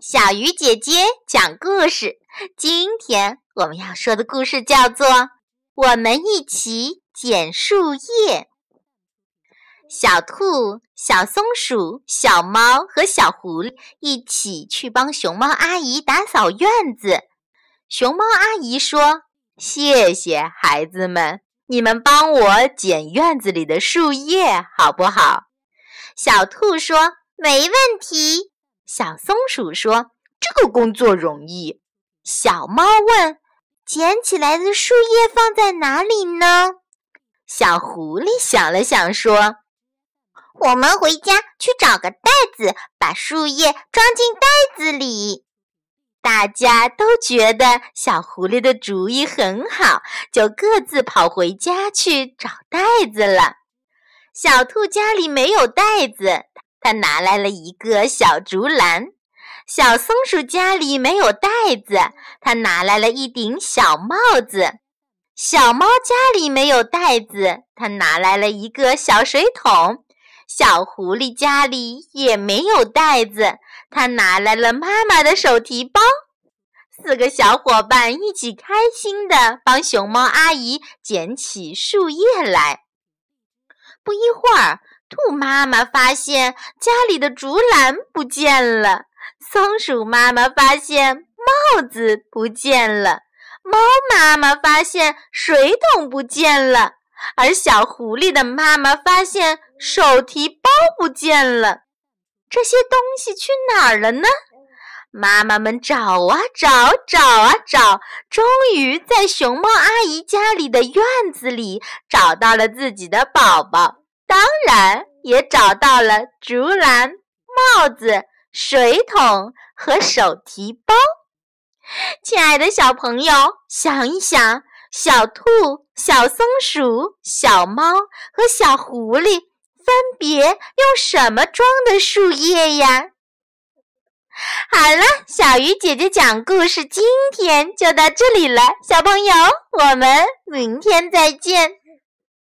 小鱼姐姐讲故事。今天我们要说的故事叫做《我们一起捡树叶》。小兔、小松鼠、小猫和小狐狸一起去帮熊猫阿姨打扫院子。熊猫阿姨说：“谢谢孩子们，你们帮我捡院子里的树叶，好不好？”小兔说：“没问题。”小松鼠说：“这个工作容易。”小猫问：“捡起来的树叶放在哪里呢？”小狐狸想了想说：“我们回家去找个袋子，把树叶装进袋子里。”大家都觉得小狐狸的主意很好，就各自跑回家去找袋子了。小兔家里没有袋子。他拿来了一个小竹篮，小松鼠家里没有袋子，他拿来了一顶小帽子；小猫家里没有袋子，他拿来了一个小水桶；小狐狸家里也没有袋子，他拿来了妈妈的手提包。四个小伙伴一起开心地帮熊猫阿姨捡起树叶来。不一会儿。兔妈妈发现家里的竹篮不见了，松鼠妈妈发现帽子不见了，猫妈妈发现水桶不见了，而小狐狸的妈妈发现手提包不见了。这些东西去哪儿了呢？妈妈们找啊找，找啊找，终于在熊猫阿姨家里的院子里找到了自己的宝宝。当然，也找到了竹篮、帽子、水桶和手提包。亲爱的小朋友，想一想，小兔、小松鼠、小猫和小狐狸分别用什么装的树叶呀？好了，小鱼姐姐讲故事，今天就到这里了。小朋友，我们明天再见。